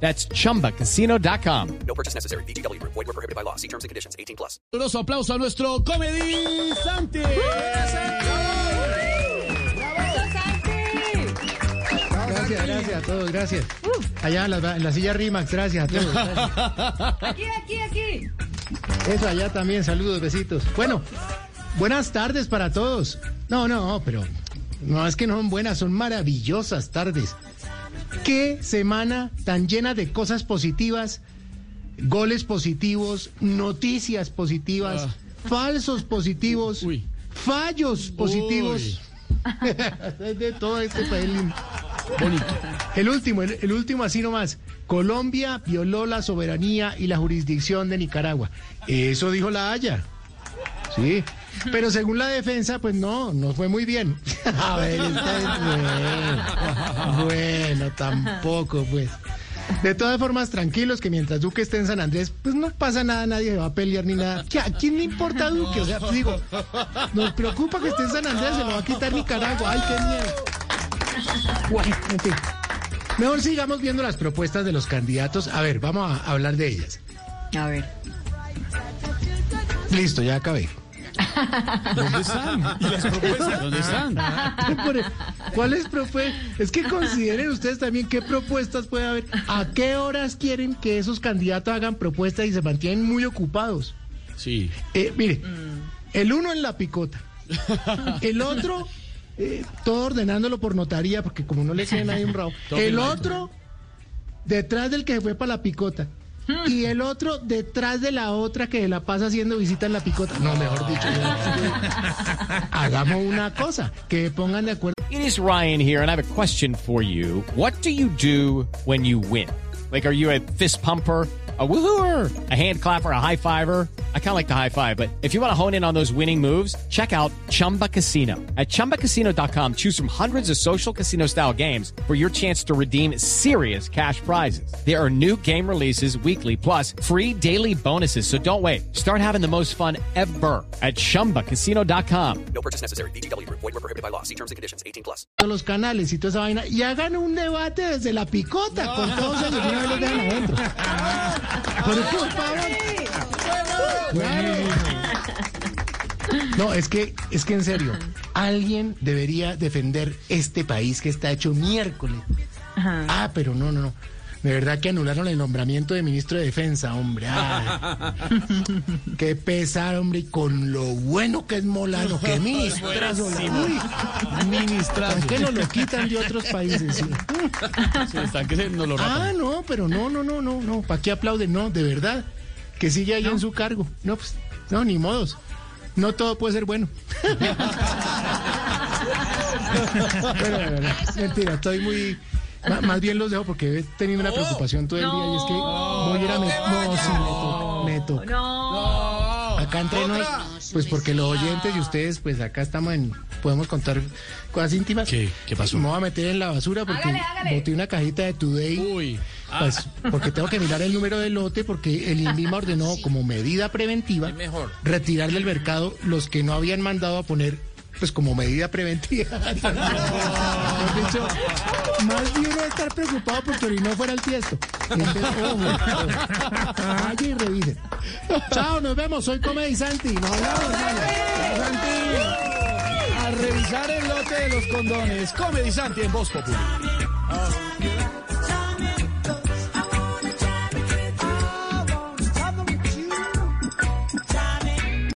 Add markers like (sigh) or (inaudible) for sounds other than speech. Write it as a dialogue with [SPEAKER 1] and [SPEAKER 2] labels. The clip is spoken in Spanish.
[SPEAKER 1] That's chumbacasino.com.
[SPEAKER 2] No purchase necessary. BGW. Void were prohibited by law. See terms and conditions. 18 plus.
[SPEAKER 3] Caluroso aplauso a nuestro comedizante.
[SPEAKER 4] Gracias, gracias a todos, gracias. Allá en la, en la silla Rimax, gracias a todos. gracias.
[SPEAKER 5] Aquí, aquí, aquí.
[SPEAKER 4] Eso allá también, saludos, besitos. Bueno, buenas tardes para todos. No, no, pero no es que no son buenas, son maravillosas tardes. Qué semana tan llena de cosas positivas, goles positivos, noticias positivas, falsos positivos,
[SPEAKER 3] Uy.
[SPEAKER 4] fallos positivos. (laughs) de todo este país lindo.
[SPEAKER 3] Bonito.
[SPEAKER 4] El último, el, el último así nomás. Colombia violó la soberanía y la jurisdicción de Nicaragua. Eso dijo la Haya. Sí. (laughs) Pero según la defensa, pues no, no fue muy bien. (laughs) A ver, esta es- bueno, bueno, tampoco, pues. De todas formas, tranquilos, que mientras Duque esté en San Andrés, pues no pasa nada, nadie se va a pelear ni nada. ¿Qué- ¿A quién le importa Duque? O sea, pues digo, nos preocupa que esté en San Andrés, se lo va a quitar Nicaragua. Ay, qué miedo. Bueno, en fin. Mejor sigamos viendo las propuestas de los candidatos. A ver, vamos a hablar de ellas.
[SPEAKER 5] A ver.
[SPEAKER 4] Listo, ya acabé.
[SPEAKER 3] ¿Dónde están? (laughs) ¿Y las propuestas? ¿Dónde están?
[SPEAKER 4] ¿Cuáles propuestas? Es que consideren ustedes también qué propuestas puede haber. ¿A qué horas quieren que esos candidatos hagan propuestas y se mantienen muy ocupados?
[SPEAKER 3] Sí.
[SPEAKER 4] Eh, mire, el uno en la picota. El otro, eh, todo ordenándolo por notaría, porque como no le (laughs) queda nadie un rabo. El otro, detrás del que se fue para la picota. Y el otro detrás de la otra que la pasa haciendo visita en la picota. No, mejor dicho. (laughs) Hagamos una cosa, que pongan de acuerdo.
[SPEAKER 1] It is Ryan here, and I have a question for you. What do you do when you win? Like, are you a fist pumper? A woohooer, a hand clapper, a high fiver. I kind of like the high five, but if you want to hone in on those winning moves, check out Chumba Casino. At chumbacasino.com, choose from hundreds of social casino style games for your chance to redeem serious cash prizes. There are new game releases weekly, plus free daily bonuses. So don't wait. Start having the most fun ever at chumbacasino.com.
[SPEAKER 2] No purchase necessary. BGW. Void were prohibited by law. See terms and conditions. 18 plus.
[SPEAKER 4] los canales y toda esa vaina y hagan un debate desde la picota con todos ellos y una vez los (laughs) dejan adentro. (laughs) Por favor. No, es que, es que en serio, alguien debería defender este país que está hecho miércoles. Ah, pero no, no, no. De verdad que anularon el nombramiento de ministro de Defensa, hombre. Ay. (laughs) Qué pesar, hombre, y con lo bueno que es Molano, que (laughs) ministrazo. Uy,
[SPEAKER 3] Ministrazo.
[SPEAKER 4] ¿por qué no lo quitan de otros países? sí?
[SPEAKER 3] Sí, están que se nos lo
[SPEAKER 4] Ah, no, pero no, no, no, no, no. ¿Para qué aplauden? No, de verdad. Que sigue ahí en su cargo. No, pues, no, ni modos. No todo puede ser bueno. Bueno, bueno, no, mentira, estoy muy. Más bien los dejo porque he tenido una preocupación todo el día y es que voy a ir a. me- No, sí, me toca. Me toca.
[SPEAKER 5] No.
[SPEAKER 4] Acá entre no pues porque los oyentes y ustedes, pues acá estamos en, podemos contar cosas íntimas.
[SPEAKER 3] ¿Qué? ¿Qué pasó?
[SPEAKER 4] Me voy a meter en la basura porque
[SPEAKER 5] Hágale, hágale.
[SPEAKER 4] boté una cajita de Today.
[SPEAKER 3] Uy. Ah,
[SPEAKER 4] Pues porque tengo que mirar el número del lote porque el INVIMA ordenó como medida preventiva retirar del mercado los que no habían mandado a poner pues como medida preventiva. (laughs) Dicho, más bien estar preocupado porque no fuera el tiesto. Entonces, ojo, ojo. Vaya y revisen. Chao, nos vemos. Soy Comedy Santi. Nos hablamos, Santi.
[SPEAKER 3] a revisar el lote de los condones. Comedy Santi en Voz Populi.